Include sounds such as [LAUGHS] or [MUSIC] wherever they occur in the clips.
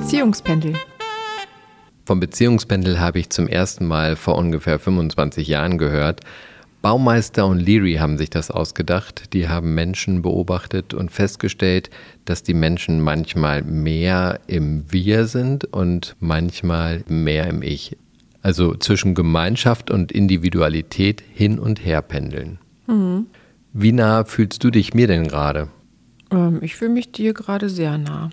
Beziehungspendel. Vom Beziehungspendel habe ich zum ersten Mal vor ungefähr 25 Jahren gehört. Baumeister und Leary haben sich das ausgedacht. Die haben Menschen beobachtet und festgestellt, dass die Menschen manchmal mehr im Wir sind und manchmal mehr im Ich. Also zwischen Gemeinschaft und Individualität hin und her pendeln. Mhm. Wie nah fühlst du dich mir denn gerade? Ähm, ich fühle mich dir gerade sehr nah.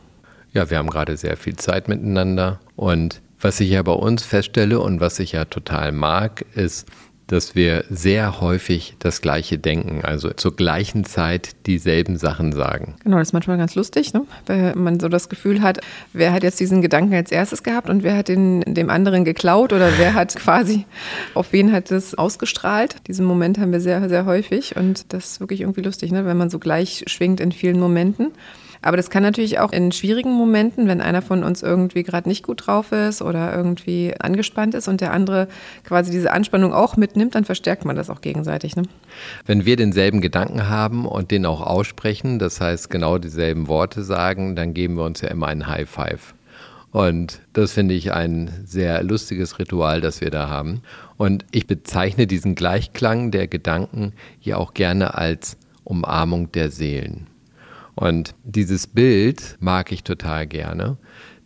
Ja, wir haben gerade sehr viel Zeit miteinander. Und was ich ja bei uns feststelle und was ich ja total mag, ist, dass wir sehr häufig das Gleiche denken, also zur gleichen Zeit dieselben Sachen sagen. Genau, das ist manchmal ganz lustig, ne? weil man so das Gefühl hat, wer hat jetzt diesen Gedanken als erstes gehabt und wer hat den dem anderen geklaut oder wer hat [LAUGHS] quasi, auf wen hat das ausgestrahlt. Diesen Moment haben wir sehr, sehr häufig und das ist wirklich irgendwie lustig, ne? wenn man so gleich schwingt in vielen Momenten. Aber das kann natürlich auch in schwierigen Momenten, wenn einer von uns irgendwie gerade nicht gut drauf ist oder irgendwie angespannt ist und der andere quasi diese Anspannung auch mitnimmt, dann verstärkt man das auch gegenseitig. Ne? Wenn wir denselben Gedanken haben und den auch aussprechen, das heißt genau dieselben Worte sagen, dann geben wir uns ja immer einen High Five. Und das finde ich ein sehr lustiges Ritual, das wir da haben. Und ich bezeichne diesen Gleichklang der Gedanken hier auch gerne als Umarmung der Seelen. Und dieses Bild mag ich total gerne,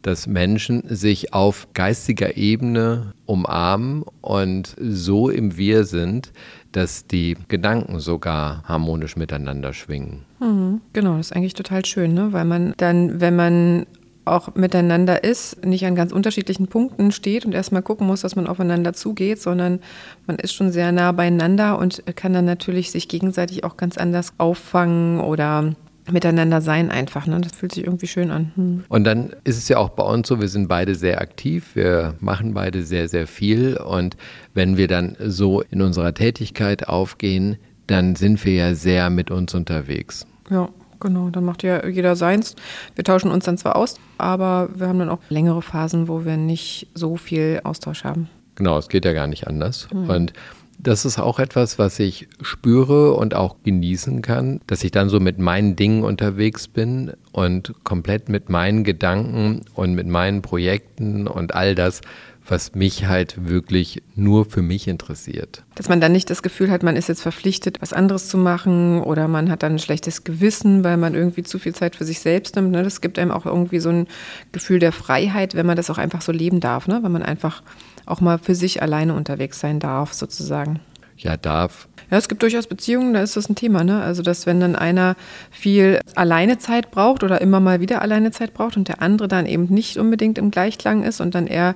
dass Menschen sich auf geistiger Ebene umarmen und so im Wir sind, dass die Gedanken sogar harmonisch miteinander schwingen. Mhm, genau, das ist eigentlich total schön, ne? weil man dann, wenn man auch miteinander ist, nicht an ganz unterschiedlichen Punkten steht und erstmal gucken muss, dass man aufeinander zugeht, sondern man ist schon sehr nah beieinander und kann dann natürlich sich gegenseitig auch ganz anders auffangen oder miteinander sein einfach. Ne? Das fühlt sich irgendwie schön an. Hm. Und dann ist es ja auch bei uns so, wir sind beide sehr aktiv, wir machen beide sehr, sehr viel. Und wenn wir dann so in unserer Tätigkeit aufgehen, dann sind wir ja sehr mit uns unterwegs. Ja. Genau, dann macht ja jeder seins. Wir tauschen uns dann zwar aus, aber wir haben dann auch längere Phasen, wo wir nicht so viel Austausch haben. Genau, es geht ja gar nicht anders. Mhm. Und das ist auch etwas, was ich spüre und auch genießen kann, dass ich dann so mit meinen Dingen unterwegs bin und komplett mit meinen Gedanken und mit meinen Projekten und all das, was mich halt wirklich nur für mich interessiert. Dass man dann nicht das Gefühl hat, man ist jetzt verpflichtet, was anderes zu machen oder man hat dann ein schlechtes Gewissen, weil man irgendwie zu viel Zeit für sich selbst nimmt. Ne? Das gibt einem auch irgendwie so ein Gefühl der Freiheit, wenn man das auch einfach so leben darf, ne? wenn man einfach auch mal für sich alleine unterwegs sein darf, sozusagen. Ja, darf. Ja, es gibt durchaus Beziehungen, da ist das ein Thema, ne? Also, dass wenn dann einer viel Alleinezeit braucht oder immer mal wieder Alleinezeit braucht und der andere dann eben nicht unbedingt im Gleichklang ist und dann eher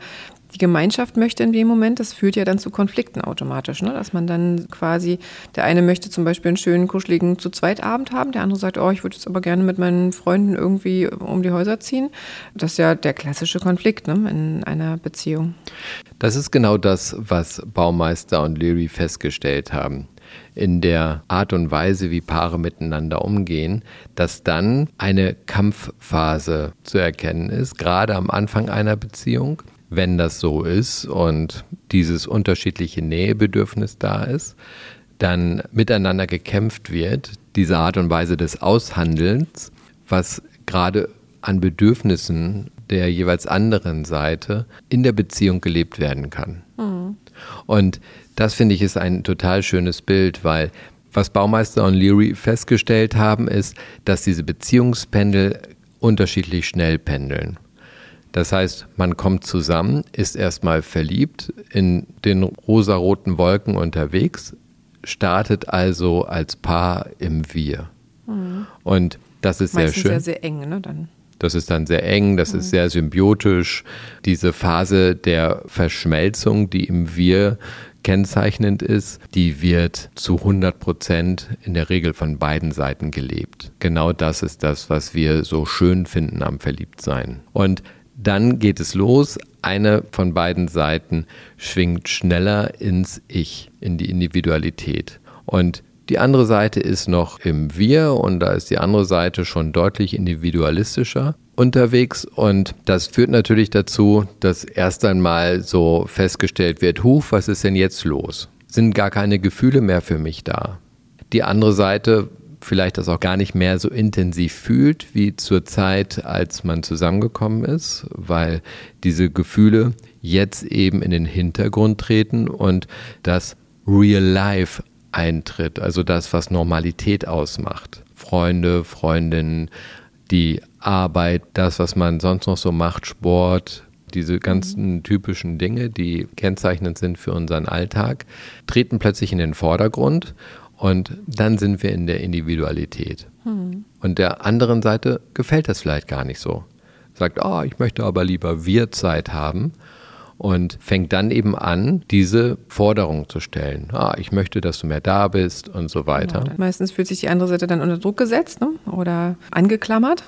die Gemeinschaft möchte in dem Moment, das führt ja dann zu Konflikten automatisch, ne? dass man dann quasi, der eine möchte zum Beispiel einen schönen, kuscheligen zu zweit Abend haben, der andere sagt, oh, ich würde jetzt aber gerne mit meinen Freunden irgendwie um die Häuser ziehen. Das ist ja der klassische Konflikt ne? in einer Beziehung. Das ist genau das, was Baumeister und Leary festgestellt haben in der Art und Weise, wie Paare miteinander umgehen, dass dann eine Kampfphase zu erkennen ist, gerade am Anfang einer Beziehung wenn das so ist und dieses unterschiedliche Nähebedürfnis da ist, dann miteinander gekämpft wird, diese Art und Weise des Aushandelns, was gerade an Bedürfnissen der jeweils anderen Seite in der Beziehung gelebt werden kann. Mhm. Und das finde ich ist ein total schönes Bild, weil was Baumeister und Leary festgestellt haben, ist, dass diese Beziehungspendel unterschiedlich schnell pendeln. Das heißt, man kommt zusammen, ist erstmal verliebt, in den rosaroten Wolken unterwegs, startet also als Paar im Wir. Mhm. Und das ist Meistens sehr schön. sehr, sehr eng, ne? Dann. Das ist dann sehr eng, das mhm. ist sehr symbiotisch. Diese Phase der Verschmelzung, die im Wir kennzeichnend ist, die wird zu 100 Prozent in der Regel von beiden Seiten gelebt. Genau das ist das, was wir so schön finden am Verliebtsein. Und dann geht es los. Eine von beiden Seiten schwingt schneller ins Ich, in die Individualität. Und die andere Seite ist noch im Wir und da ist die andere Seite schon deutlich individualistischer unterwegs und das führt natürlich dazu, dass erst einmal so festgestellt wird, Huf, was ist denn jetzt los? Sind gar keine Gefühle mehr für mich da? Die andere Seite vielleicht das auch gar nicht mehr so intensiv fühlt wie zur Zeit, als man zusammengekommen ist, weil diese Gefühle jetzt eben in den Hintergrund treten und das Real Life eintritt, also das, was Normalität ausmacht. Freunde, Freundinnen, die Arbeit, das, was man sonst noch so macht, Sport, diese ganzen typischen Dinge, die kennzeichnend sind für unseren Alltag, treten plötzlich in den Vordergrund und dann sind wir in der Individualität. Hm. Und der anderen Seite gefällt das vielleicht gar nicht so. Sagt, oh, ich möchte aber lieber Wir-Zeit haben und fängt dann eben an, diese Forderung zu stellen. Ah, ich möchte, dass du mehr da bist und so weiter. Genau. Meistens fühlt sich die andere Seite dann unter Druck gesetzt ne? oder angeklammert.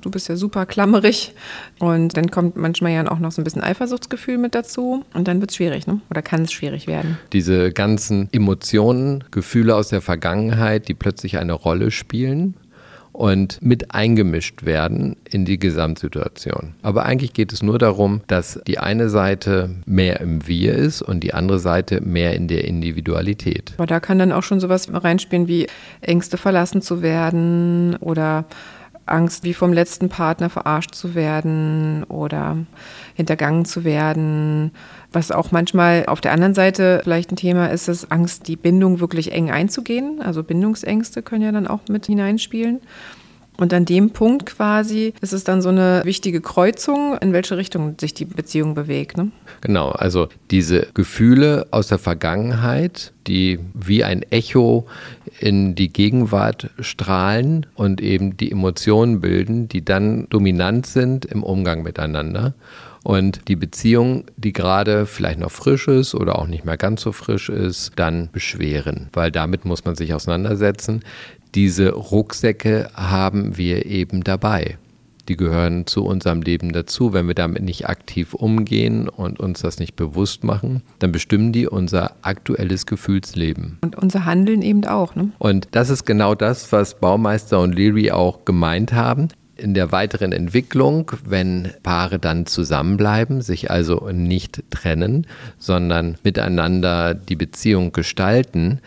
Du bist ja super klammerig. Und dann kommt manchmal ja auch noch so ein bisschen Eifersuchtsgefühl mit dazu. Und dann wird es schwierig ne? oder kann es schwierig werden. Diese ganzen Emotionen, Gefühle aus der Vergangenheit, die plötzlich eine Rolle spielen und mit eingemischt werden in die Gesamtsituation. Aber eigentlich geht es nur darum, dass die eine Seite mehr im Wir ist und die andere Seite mehr in der Individualität. Aber da kann dann auch schon sowas reinspielen wie Ängste verlassen zu werden oder Angst, wie vom letzten Partner verarscht zu werden oder hintergangen zu werden. Was auch manchmal auf der anderen Seite vielleicht ein Thema ist, ist Angst, die Bindung wirklich eng einzugehen. Also Bindungsängste können ja dann auch mit hineinspielen. Und an dem Punkt quasi ist es dann so eine wichtige Kreuzung, in welche Richtung sich die Beziehung bewegt. Ne? Genau, also diese Gefühle aus der Vergangenheit, die wie ein Echo in die Gegenwart strahlen und eben die Emotionen bilden, die dann dominant sind im Umgang miteinander. Und die Beziehung, die gerade vielleicht noch frisch ist oder auch nicht mehr ganz so frisch ist, dann beschweren, weil damit muss man sich auseinandersetzen diese Rucksäcke haben wir eben dabei. Die gehören zu unserem Leben dazu. Wenn wir damit nicht aktiv umgehen und uns das nicht bewusst machen, dann bestimmen die unser aktuelles Gefühlsleben. Und unser Handeln eben auch. Ne? Und das ist genau das, was Baumeister und Leary auch gemeint haben. In der weiteren Entwicklung, wenn Paare dann zusammenbleiben, sich also nicht trennen, sondern miteinander die Beziehung gestalten,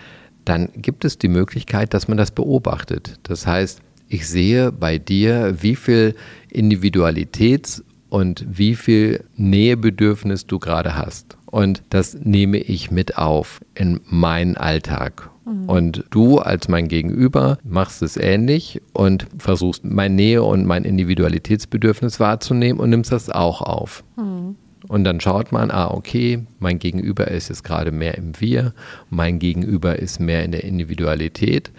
dann gibt es die Möglichkeit, dass man das beobachtet. Das heißt, ich sehe bei dir, wie viel Individualitäts- und wie viel Nähebedürfnis du gerade hast. Und das nehme ich mit auf in meinen Alltag. Mhm. Und du als mein Gegenüber machst es ähnlich und versuchst mein Nähe und mein Individualitätsbedürfnis wahrzunehmen und nimmst das auch auf. Mhm. Und dann schaut man, ah, okay, mein Gegenüber ist jetzt gerade mehr im Wir, mein Gegenüber ist mehr in der Individualität.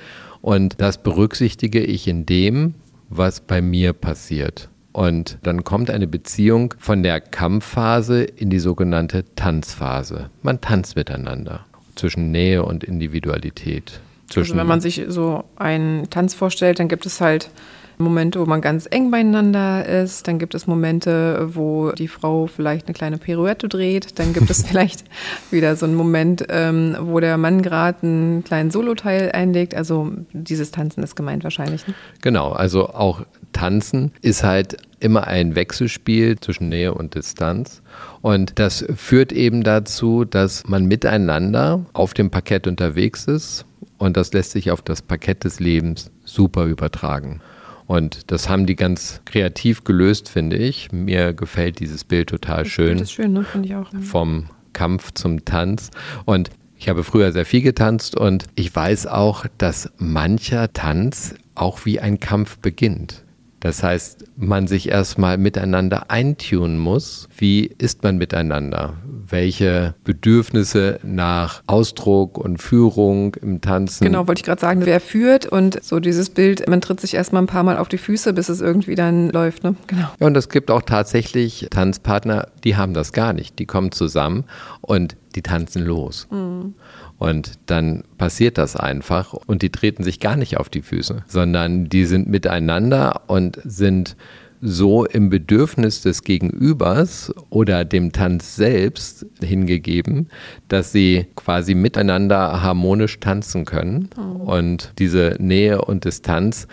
Und das berücksichtige ich in dem, was bei mir passiert. Und dann kommt eine Beziehung von der Kampfphase in die sogenannte Tanzphase. Man tanzt miteinander zwischen Nähe und Individualität. also wenn man sich so einen Tanz vorstellt, dann gibt es halt Momente, wo man ganz eng beieinander ist. Dann gibt es Momente, wo die Frau vielleicht eine kleine Pirouette dreht. Dann gibt es [LAUGHS] vielleicht wieder so einen Moment, ähm, wo der Mann gerade einen kleinen Soloteil einlegt. Also dieses Tanzen ist gemeint wahrscheinlich. Ne? Genau, also auch Tanzen ist halt immer ein Wechselspiel zwischen Nähe und Distanz. Und das führt eben dazu, dass man miteinander auf dem Parkett unterwegs ist. Und das lässt sich auf das Parkett des Lebens super übertragen. Und das haben die ganz kreativ gelöst, finde ich. Mir gefällt dieses Bild total das schön. Das ist schön, ne? finde ich auch. Vom Kampf zum Tanz. Und ich habe früher sehr viel getanzt und ich weiß auch, dass mancher Tanz auch wie ein Kampf beginnt. Das heißt, man sich erstmal miteinander eintunen muss. Wie ist man miteinander? Welche Bedürfnisse nach Ausdruck und Führung im Tanzen? Genau, wollte ich gerade sagen, wer führt und so dieses Bild, man tritt sich erstmal ein paar Mal auf die Füße, bis es irgendwie dann läuft. Ne? Genau. Ja, und es gibt auch tatsächlich Tanzpartner, die haben das gar nicht. Die kommen zusammen und die tanzen los. Mhm. Und dann passiert das einfach und die treten sich gar nicht auf die Füße, sondern die sind miteinander und sind so im Bedürfnis des Gegenübers oder dem Tanz selbst hingegeben, dass sie quasi miteinander harmonisch tanzen können oh. und diese Nähe und Distanz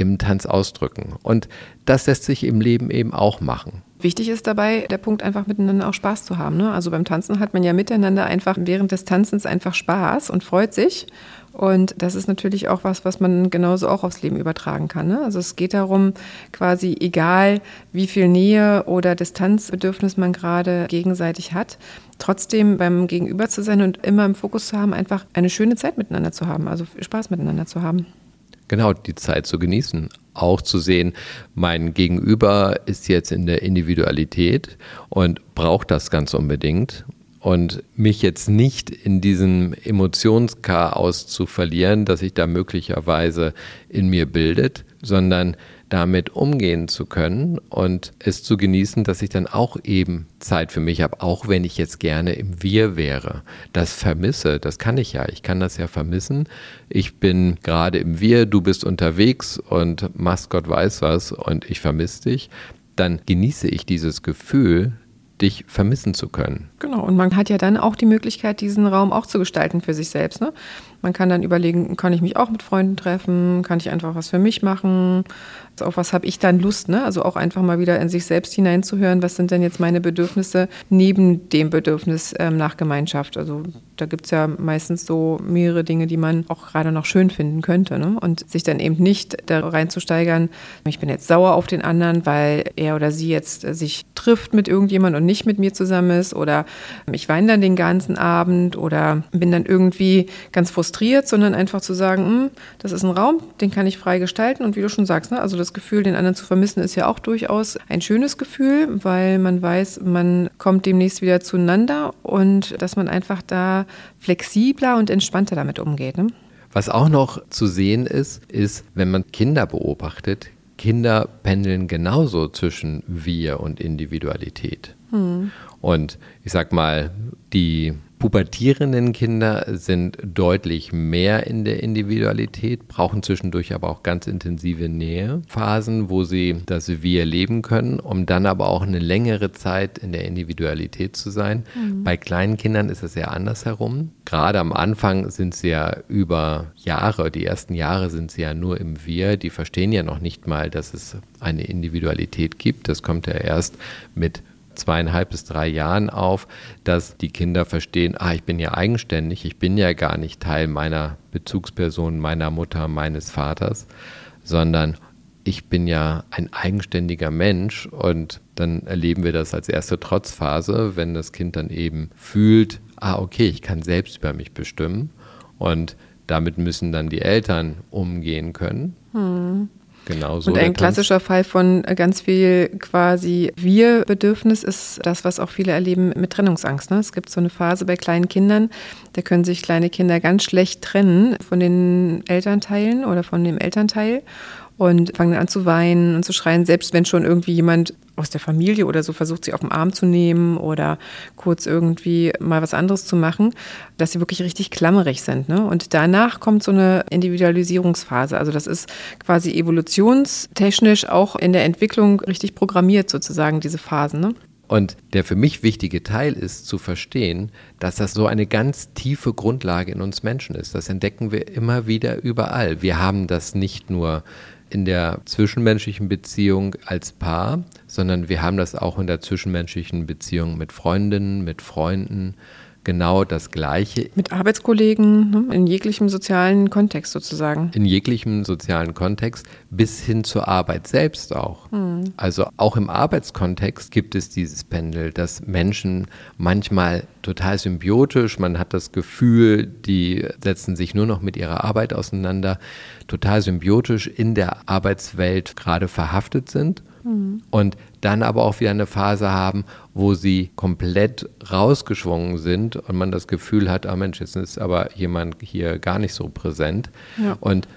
im Tanz ausdrücken. Und das lässt sich im Leben eben auch machen. Wichtig ist dabei der Punkt, einfach miteinander auch Spaß zu haben. Ne? Also beim Tanzen hat man ja miteinander einfach während des Tanzens einfach Spaß und freut sich. Und das ist natürlich auch was, was man genauso auch aufs Leben übertragen kann. Ne? Also es geht darum, quasi egal wie viel Nähe oder Distanzbedürfnis man gerade gegenseitig hat, trotzdem beim Gegenüber zu sein und immer im Fokus zu haben, einfach eine schöne Zeit miteinander zu haben, also Spaß miteinander zu haben. Genau, die Zeit zu genießen. Auch zu sehen, mein Gegenüber ist jetzt in der Individualität und braucht das ganz unbedingt und mich jetzt nicht in diesem Emotionschaos zu verlieren, das sich da möglicherweise in mir bildet, sondern damit umgehen zu können und es zu genießen, dass ich dann auch eben Zeit für mich habe, auch wenn ich jetzt gerne im Wir wäre. Das vermisse, das kann ich ja. Ich kann das ja vermissen. Ich bin gerade im Wir, du bist unterwegs und machst Gott weiß was und ich vermisse dich. Dann genieße ich dieses Gefühl, dich vermissen zu können. Genau, und man hat ja dann auch die Möglichkeit, diesen Raum auch zu gestalten für sich selbst. Ne? Man kann dann überlegen, kann ich mich auch mit Freunden treffen, kann ich einfach was für mich machen, also auf was habe ich dann Lust, ne? Also auch einfach mal wieder in sich selbst hineinzuhören, was sind denn jetzt meine Bedürfnisse neben dem Bedürfnis ähm, nach Gemeinschaft. Also da gibt es ja meistens so mehrere Dinge, die man auch gerade noch schön finden könnte. Ne? Und sich dann eben nicht da reinzusteigern, ich bin jetzt sauer auf den anderen, weil er oder sie jetzt sich trifft mit irgendjemand und nicht mit mir zusammen ist oder ich weine dann den ganzen Abend oder bin dann irgendwie ganz frustriert, sondern einfach zu sagen, hm, das ist ein Raum, den kann ich frei gestalten und wie du schon sagst, ne, also das Gefühl, den anderen zu vermissen, ist ja auch durchaus ein schönes Gefühl, weil man weiß, man kommt demnächst wieder zueinander und dass man einfach da flexibler und entspannter damit umgeht. Ne? Was auch noch zu sehen ist, ist, wenn man Kinder beobachtet, Kinder pendeln genauso zwischen Wir und Individualität. Hm. Und ich sag mal, die pubertierenden Kinder sind deutlich mehr in der Individualität, brauchen zwischendurch aber auch ganz intensive Nähephasen, wo sie das Wir leben können, um dann aber auch eine längere Zeit in der Individualität zu sein. Mhm. Bei kleinen Kindern ist es ja andersherum. Gerade am Anfang sind sie ja über Jahre, die ersten Jahre sind sie ja nur im Wir, die verstehen ja noch nicht mal, dass es eine Individualität gibt. Das kommt ja erst mit zweieinhalb bis drei Jahren auf, dass die Kinder verstehen, ah, ich bin ja eigenständig, ich bin ja gar nicht Teil meiner Bezugsperson, meiner Mutter, meines Vaters, sondern ich bin ja ein eigenständiger Mensch und dann erleben wir das als erste Trotzphase, wenn das Kind dann eben fühlt, ah, okay, ich kann selbst über mich bestimmen und damit müssen dann die Eltern umgehen können. Hm. Genau so. Und ein klassischer Fall von ganz viel quasi Wir-Bedürfnis ist das, was auch viele erleben mit Trennungsangst. Ne? Es gibt so eine Phase bei kleinen Kindern, da können sich kleine Kinder ganz schlecht trennen von den Elternteilen oder von dem Elternteil und fangen an zu weinen und zu schreien, selbst wenn schon irgendwie jemand aus der Familie oder so versucht, sie auf den Arm zu nehmen oder kurz irgendwie mal was anderes zu machen, dass sie wirklich richtig klammerig sind. Ne? Und danach kommt so eine Individualisierungsphase. Also das ist quasi evolutionstechnisch auch in der Entwicklung richtig programmiert sozusagen, diese Phasen. Ne? Und der für mich wichtige Teil ist zu verstehen, dass das so eine ganz tiefe Grundlage in uns Menschen ist. Das entdecken wir immer wieder überall. Wir haben das nicht nur in der zwischenmenschlichen Beziehung als Paar, sondern wir haben das auch in der zwischenmenschlichen Beziehung mit Freundinnen, mit Freunden, genau das Gleiche. Mit Arbeitskollegen, ne? in jeglichem sozialen Kontext sozusagen. In jeglichem sozialen Kontext, bis hin zur Arbeit selbst auch. Hm. Also auch im Arbeitskontext gibt es dieses Pendel, dass Menschen manchmal total symbiotisch, man hat das Gefühl, die setzen sich nur noch mit ihrer Arbeit auseinander, total symbiotisch in der Arbeitswelt gerade verhaftet sind. Mhm. Und dann aber auch wieder eine Phase haben, wo sie komplett rausgeschwungen sind und man das Gefühl hat, ah Mensch, jetzt ist aber jemand hier gar nicht so präsent. Ja. Und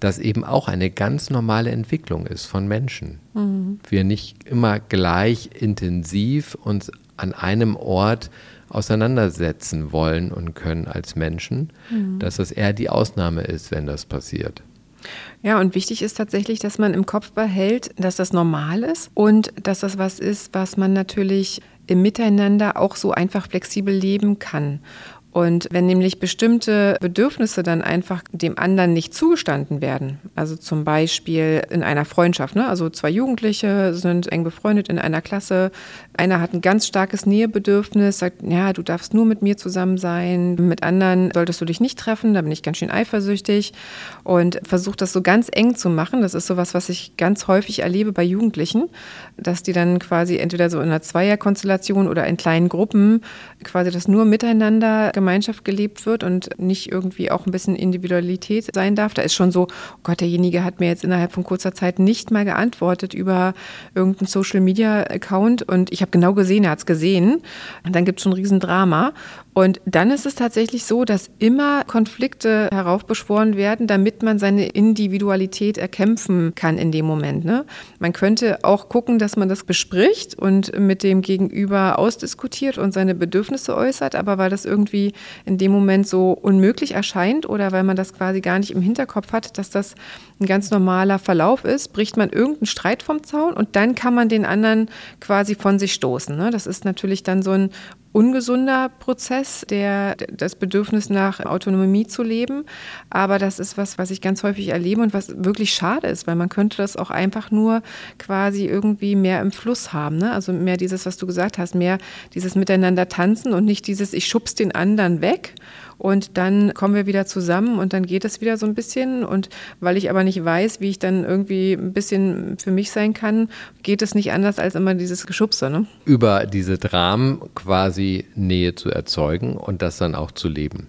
das eben auch eine ganz normale Entwicklung ist von Menschen. Mhm. Wir nicht immer gleich intensiv uns an einem Ort auseinandersetzen wollen und können als Menschen, mhm. dass das eher die Ausnahme ist, wenn das passiert. Ja, und wichtig ist tatsächlich, dass man im Kopf behält, dass das normal ist und dass das was ist, was man natürlich im Miteinander auch so einfach flexibel leben kann. Und wenn nämlich bestimmte Bedürfnisse dann einfach dem anderen nicht zugestanden werden, also zum Beispiel in einer Freundschaft, ne? also zwei Jugendliche sind eng befreundet in einer Klasse, einer hat ein ganz starkes Nähebedürfnis, sagt, ja, du darfst nur mit mir zusammen sein, mit anderen solltest du dich nicht treffen, da bin ich ganz schön eifersüchtig und versucht das so ganz eng zu machen. Das ist sowas, was ich ganz häufig erlebe bei Jugendlichen, dass die dann quasi entweder so in einer Zweierkonstellation oder in kleinen Gruppen quasi das nur miteinander Gemeinschaft gelebt wird und nicht irgendwie auch ein bisschen Individualität sein darf. Da ist schon so, oh Gott, derjenige hat mir jetzt innerhalb von kurzer Zeit nicht mal geantwortet über irgendeinen Social Media Account und ich habe genau gesehen, er hat es gesehen. Und dann gibt es schon ein Riesendrama. Und dann ist es tatsächlich so, dass immer Konflikte heraufbeschworen werden, damit man seine Individualität erkämpfen kann in dem Moment. Ne? Man könnte auch gucken, dass man das bespricht und mit dem Gegenüber ausdiskutiert und seine Bedürfnisse äußert, aber weil das irgendwie in dem Moment so unmöglich erscheint oder weil man das quasi gar nicht im Hinterkopf hat, dass das ein ganz normaler Verlauf ist, bricht man irgendeinen Streit vom Zaun und dann kann man den anderen quasi von sich stoßen. Ne? Das ist natürlich dann so ein ungesunder Prozess, der das Bedürfnis nach Autonomie zu leben. Aber das ist was, was ich ganz häufig erlebe und was wirklich schade ist, weil man könnte das auch einfach nur quasi irgendwie mehr im Fluss haben. Ne? Also mehr dieses, was du gesagt hast, mehr dieses Miteinander tanzen und nicht dieses, ich schubs den anderen weg und dann kommen wir wieder zusammen und dann geht es wieder so ein bisschen. Und weil ich aber nicht weiß, wie ich dann irgendwie ein bisschen für mich sein kann, geht es nicht anders als immer dieses Geschubse. Ne? Über diese Dramen quasi Nähe zu erzeugen und das dann auch zu leben.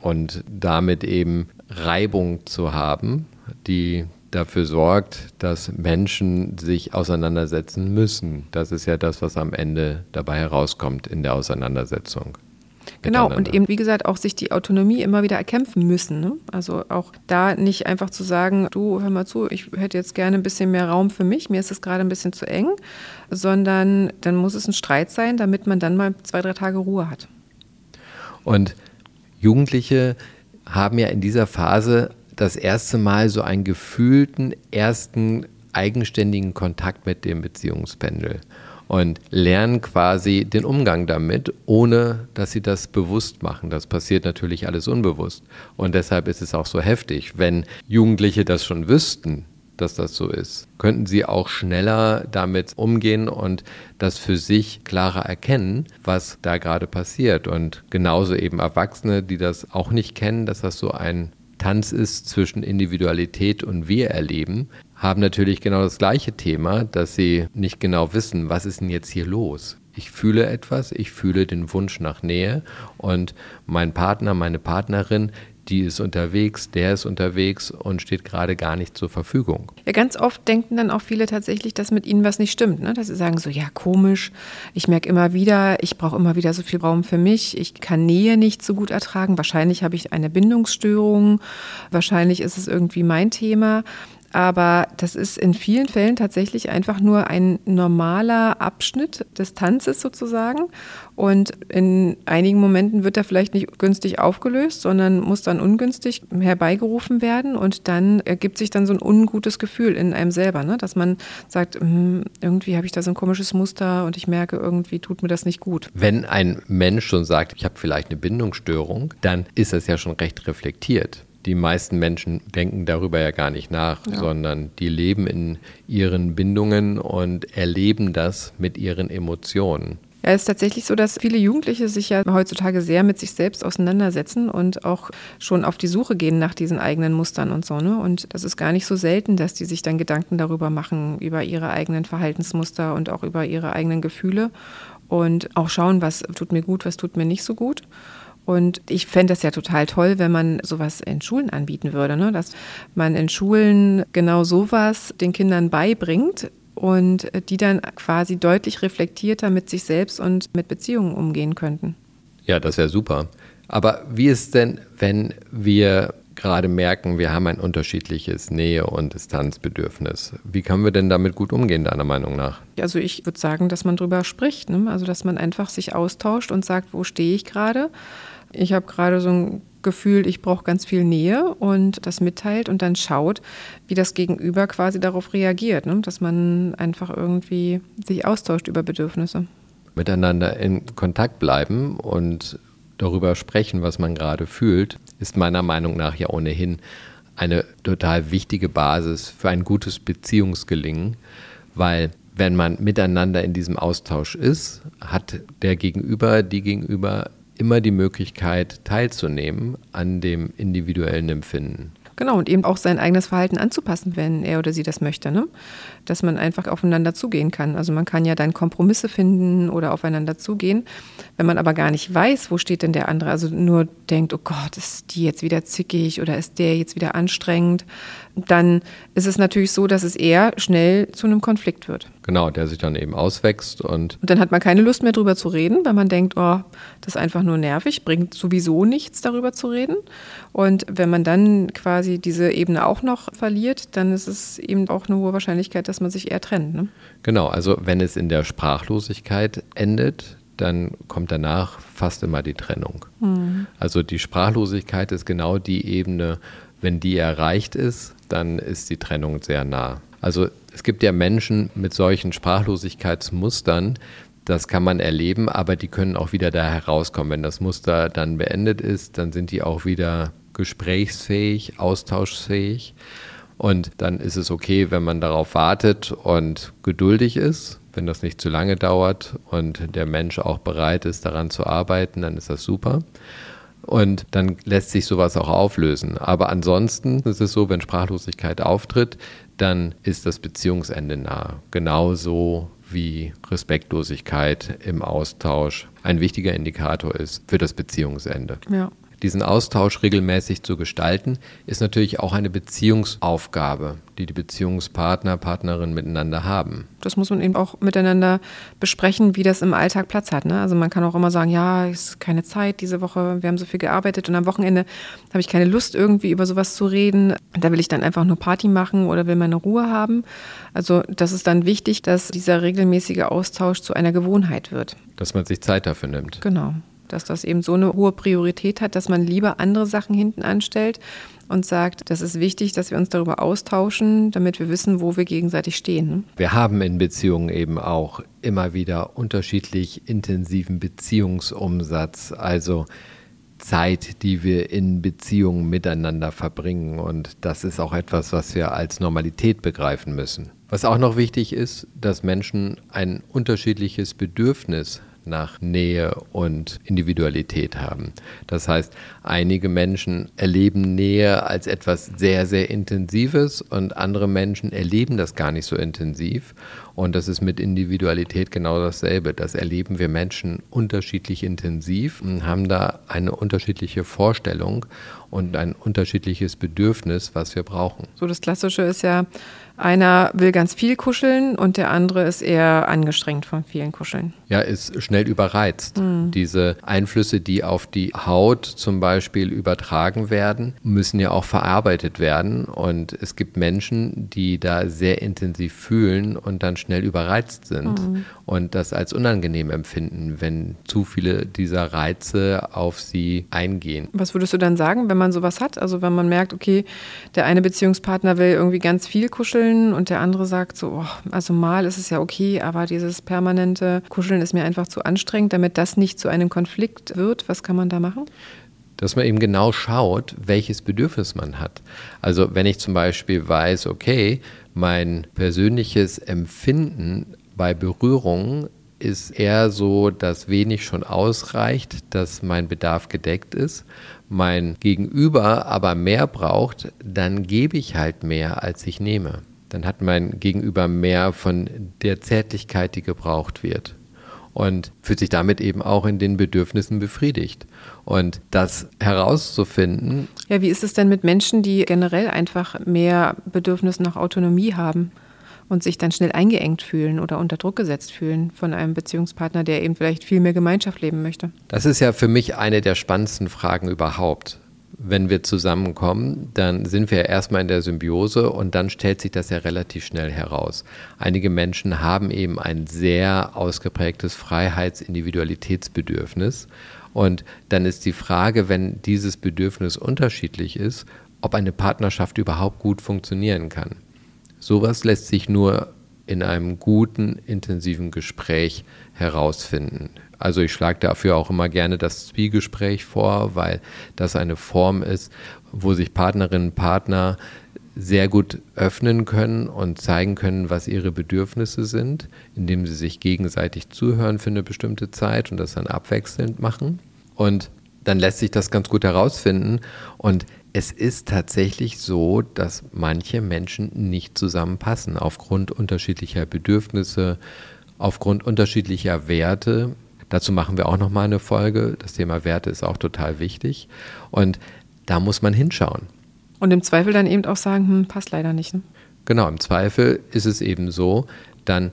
Und damit eben Reibung zu haben, die dafür sorgt, dass Menschen sich auseinandersetzen müssen. Das ist ja das, was am Ende dabei herauskommt in der Auseinandersetzung. Genau, und eben, wie gesagt, auch sich die Autonomie immer wieder erkämpfen müssen. Ne? Also auch da nicht einfach zu sagen, du, hör mal zu, ich hätte jetzt gerne ein bisschen mehr Raum für mich, mir ist es gerade ein bisschen zu eng, sondern dann muss es ein Streit sein, damit man dann mal zwei, drei Tage Ruhe hat. Und Jugendliche haben ja in dieser Phase das erste Mal so einen gefühlten ersten eigenständigen Kontakt mit dem Beziehungspendel und lernen quasi den Umgang damit, ohne dass sie das bewusst machen. Das passiert natürlich alles unbewusst. Und deshalb ist es auch so heftig. Wenn Jugendliche das schon wüssten, dass das so ist, könnten sie auch schneller damit umgehen und das für sich klarer erkennen, was da gerade passiert. Und genauso eben Erwachsene, die das auch nicht kennen, dass das so ein Tanz ist zwischen Individualität und Wir-Erleben, haben natürlich genau das gleiche Thema, dass sie nicht genau wissen, was ist denn jetzt hier los. Ich fühle etwas, ich fühle den Wunsch nach Nähe und mein Partner, meine Partnerin, die ist unterwegs, der ist unterwegs und steht gerade gar nicht zur Verfügung. Ja, ganz oft denken dann auch viele tatsächlich, dass mit ihnen was nicht stimmt. Ne? Dass sie sagen so, ja, komisch, ich merke immer wieder, ich brauche immer wieder so viel Raum für mich, ich kann Nähe nicht so gut ertragen, wahrscheinlich habe ich eine Bindungsstörung, wahrscheinlich ist es irgendwie mein Thema. Aber das ist in vielen Fällen tatsächlich einfach nur ein normaler Abschnitt des Tanzes sozusagen. Und in einigen Momenten wird er vielleicht nicht günstig aufgelöst, sondern muss dann ungünstig herbeigerufen werden. Und dann ergibt sich dann so ein ungutes Gefühl in einem selber, ne? dass man sagt, hm, irgendwie habe ich da so ein komisches Muster und ich merke, irgendwie tut mir das nicht gut. Wenn ein Mensch schon sagt, ich habe vielleicht eine Bindungsstörung, dann ist das ja schon recht reflektiert die meisten Menschen denken darüber ja gar nicht nach, ja. sondern die leben in ihren Bindungen und erleben das mit ihren Emotionen. Ja, es ist tatsächlich so, dass viele Jugendliche sich ja heutzutage sehr mit sich selbst auseinandersetzen und auch schon auf die Suche gehen nach diesen eigenen Mustern und so. Ne? Und das ist gar nicht so selten, dass die sich dann Gedanken darüber machen, über ihre eigenen Verhaltensmuster und auch über ihre eigenen Gefühle und auch schauen, was tut mir gut, was tut mir nicht so gut. Und ich fände das ja total toll, wenn man sowas in Schulen anbieten würde, ne? dass man in Schulen genau sowas den Kindern beibringt und die dann quasi deutlich reflektierter mit sich selbst und mit Beziehungen umgehen könnten. Ja, das wäre super. Aber wie ist denn, wenn wir gerade merken, wir haben ein unterschiedliches Nähe- und Distanzbedürfnis. Wie können wir denn damit gut umgehen, deiner Meinung nach? Also ich würde sagen, dass man darüber spricht. Ne? Also dass man einfach sich austauscht und sagt, wo stehe ich gerade? Ich habe gerade so ein Gefühl, ich brauche ganz viel Nähe und das mitteilt und dann schaut, wie das Gegenüber quasi darauf reagiert, ne? dass man einfach irgendwie sich austauscht über Bedürfnisse. Miteinander in Kontakt bleiben und darüber sprechen, was man gerade fühlt, ist meiner Meinung nach ja ohnehin eine total wichtige Basis für ein gutes Beziehungsgelingen, weil wenn man miteinander in diesem Austausch ist, hat der Gegenüber, die Gegenüber immer die Möglichkeit teilzunehmen an dem individuellen Empfinden. Genau, und eben auch sein eigenes Verhalten anzupassen, wenn er oder sie das möchte. Ne? Dass man einfach aufeinander zugehen kann. Also man kann ja dann Kompromisse finden oder aufeinander zugehen. Wenn man aber gar nicht weiß, wo steht denn der andere, also nur denkt, oh Gott, ist die jetzt wieder zickig oder ist der jetzt wieder anstrengend, dann ist es natürlich so, dass es eher schnell zu einem Konflikt wird. Genau, der sich dann eben auswächst und. Und dann hat man keine Lust mehr drüber zu reden, weil man denkt, oh, das ist einfach nur nervig, bringt sowieso nichts darüber zu reden. Und wenn man dann quasi diese Ebene auch noch verliert, dann ist es eben auch eine hohe Wahrscheinlichkeit, dass man sich eher trennt. Ne? Genau, also wenn es in der Sprachlosigkeit endet, dann kommt danach fast immer die Trennung. Mhm. Also die Sprachlosigkeit ist genau die Ebene, wenn die erreicht ist, dann ist die Trennung sehr nah. Also es gibt ja Menschen mit solchen Sprachlosigkeitsmustern, das kann man erleben, aber die können auch wieder da herauskommen. Wenn das Muster dann beendet ist, dann sind die auch wieder gesprächsfähig, austauschsfähig. Und dann ist es okay, wenn man darauf wartet und geduldig ist. Wenn das nicht zu lange dauert und der Mensch auch bereit ist, daran zu arbeiten, dann ist das super. Und dann lässt sich sowas auch auflösen. Aber ansonsten ist es so, wenn Sprachlosigkeit auftritt, dann ist das Beziehungsende nah. Genauso wie Respektlosigkeit im Austausch ein wichtiger Indikator ist für das Beziehungsende. Ja diesen Austausch regelmäßig zu gestalten, ist natürlich auch eine Beziehungsaufgabe, die die Beziehungspartner, Partnerinnen miteinander haben. Das muss man eben auch miteinander besprechen, wie das im Alltag Platz hat. Ne? Also man kann auch immer sagen, ja, es ist keine Zeit diese Woche, wir haben so viel gearbeitet und am Wochenende habe ich keine Lust, irgendwie über sowas zu reden. Da will ich dann einfach nur Party machen oder will meine Ruhe haben. Also das ist dann wichtig, dass dieser regelmäßige Austausch zu einer Gewohnheit wird. Dass man sich Zeit dafür nimmt. Genau dass das eben so eine hohe Priorität hat, dass man lieber andere Sachen hinten anstellt und sagt, das ist wichtig, dass wir uns darüber austauschen, damit wir wissen, wo wir gegenseitig stehen. Ne? Wir haben in Beziehungen eben auch immer wieder unterschiedlich intensiven Beziehungsumsatz, also Zeit, die wir in Beziehungen miteinander verbringen. Und das ist auch etwas, was wir als Normalität begreifen müssen. Was auch noch wichtig ist, dass Menschen ein unterschiedliches Bedürfnis nach Nähe und Individualität haben. Das heißt, einige Menschen erleben Nähe als etwas sehr, sehr Intensives und andere Menschen erleben das gar nicht so intensiv. Und das ist mit Individualität genau dasselbe. Das erleben wir Menschen unterschiedlich intensiv und haben da eine unterschiedliche Vorstellung und ein unterschiedliches Bedürfnis, was wir brauchen. So das Klassische ist ja, einer will ganz viel kuscheln und der andere ist eher angestrengt von vielen Kuscheln. Ja, ist schnell überreizt. Mhm. Diese Einflüsse, die auf die Haut zum Beispiel übertragen werden, müssen ja auch verarbeitet werden. Und es gibt Menschen, die da sehr intensiv fühlen und dann schnell überreizt sind mhm. und das als unangenehm empfinden, wenn zu viele dieser Reize auf sie eingehen. Was würdest du dann sagen, wenn man sowas hat? Also wenn man merkt, okay, der eine Beziehungspartner will irgendwie ganz viel kuscheln, und der andere sagt so, oh, also mal ist es ja okay, aber dieses permanente Kuscheln ist mir einfach zu anstrengend, damit das nicht zu einem Konflikt wird. Was kann man da machen? dass man eben genau schaut, welches Bedürfnis man hat. Also wenn ich zum Beispiel weiß, okay, mein persönliches Empfinden bei Berührungen ist eher so, dass wenig schon ausreicht, dass mein Bedarf gedeckt ist, mein Gegenüber aber mehr braucht, dann gebe ich halt mehr, als ich nehme dann hat mein Gegenüber mehr von der Zärtlichkeit, die gebraucht wird. Und fühlt sich damit eben auch in den Bedürfnissen befriedigt. Und das herauszufinden. Ja, wie ist es denn mit Menschen, die generell einfach mehr Bedürfnis nach Autonomie haben? und sich dann schnell eingeengt fühlen oder unter Druck gesetzt fühlen von einem Beziehungspartner, der eben vielleicht viel mehr Gemeinschaft leben möchte? Das ist ja für mich eine der spannendsten Fragen überhaupt wenn wir zusammenkommen, dann sind wir ja erstmal in der Symbiose und dann stellt sich das ja relativ schnell heraus. Einige Menschen haben eben ein sehr ausgeprägtes Freiheits-Individualitätsbedürfnis Und dann ist die Frage, wenn dieses Bedürfnis unterschiedlich ist, ob eine Partnerschaft überhaupt gut funktionieren kann. Sowas lässt sich nur in einem guten, intensiven Gespräch herausfinden. Also ich schlage dafür auch immer gerne das Zwiegespräch vor, weil das eine Form ist, wo sich Partnerinnen und Partner sehr gut öffnen können und zeigen können, was ihre Bedürfnisse sind, indem sie sich gegenseitig zuhören für eine bestimmte Zeit und das dann abwechselnd machen. Und dann lässt sich das ganz gut herausfinden. Und es ist tatsächlich so, dass manche Menschen nicht zusammenpassen aufgrund unterschiedlicher Bedürfnisse, aufgrund unterschiedlicher Werte. Dazu machen wir auch noch mal eine Folge. Das Thema Werte ist auch total wichtig und da muss man hinschauen. Und im Zweifel dann eben auch sagen, hm, passt leider nicht. Ne? Genau, im Zweifel ist es eben so, dann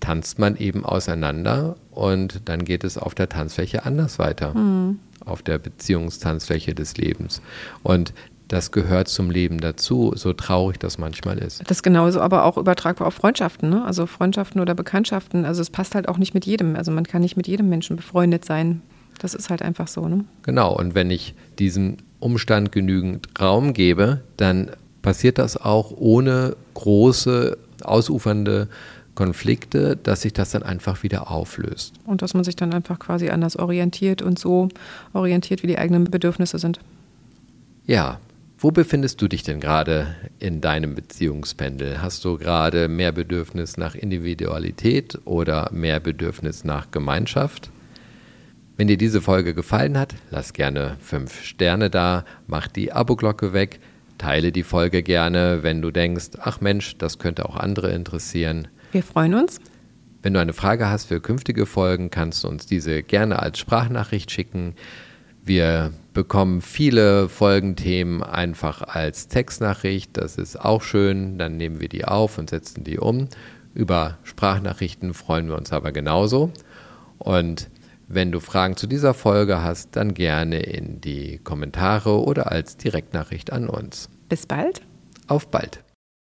tanzt man eben auseinander und dann geht es auf der Tanzfläche anders weiter. Mhm. Auf der Beziehungstanzfläche des Lebens. Und das gehört zum Leben dazu, so traurig das manchmal ist. Das ist genauso aber auch übertragbar auf Freundschaften, ne? also Freundschaften oder Bekanntschaften. Also es passt halt auch nicht mit jedem. Also man kann nicht mit jedem Menschen befreundet sein. Das ist halt einfach so. Ne? Genau, und wenn ich diesem Umstand genügend Raum gebe, dann passiert das auch ohne große, ausufernde Konflikte, dass sich das dann einfach wieder auflöst. Und dass man sich dann einfach quasi anders orientiert und so orientiert, wie die eigenen Bedürfnisse sind. Ja, wo befindest du dich denn gerade in deinem Beziehungspendel? Hast du gerade mehr Bedürfnis nach Individualität oder mehr Bedürfnis nach Gemeinschaft? Wenn dir diese Folge gefallen hat, lass gerne fünf Sterne da, mach die Abo-Glocke weg, teile die Folge gerne, wenn du denkst, ach Mensch, das könnte auch andere interessieren. Wir freuen uns. Wenn du eine Frage hast für künftige Folgen, kannst du uns diese gerne als Sprachnachricht schicken. Wir bekommen viele Folgenthemen einfach als Textnachricht. Das ist auch schön. Dann nehmen wir die auf und setzen die um. Über Sprachnachrichten freuen wir uns aber genauso. Und wenn du Fragen zu dieser Folge hast, dann gerne in die Kommentare oder als Direktnachricht an uns. Bis bald. Auf bald.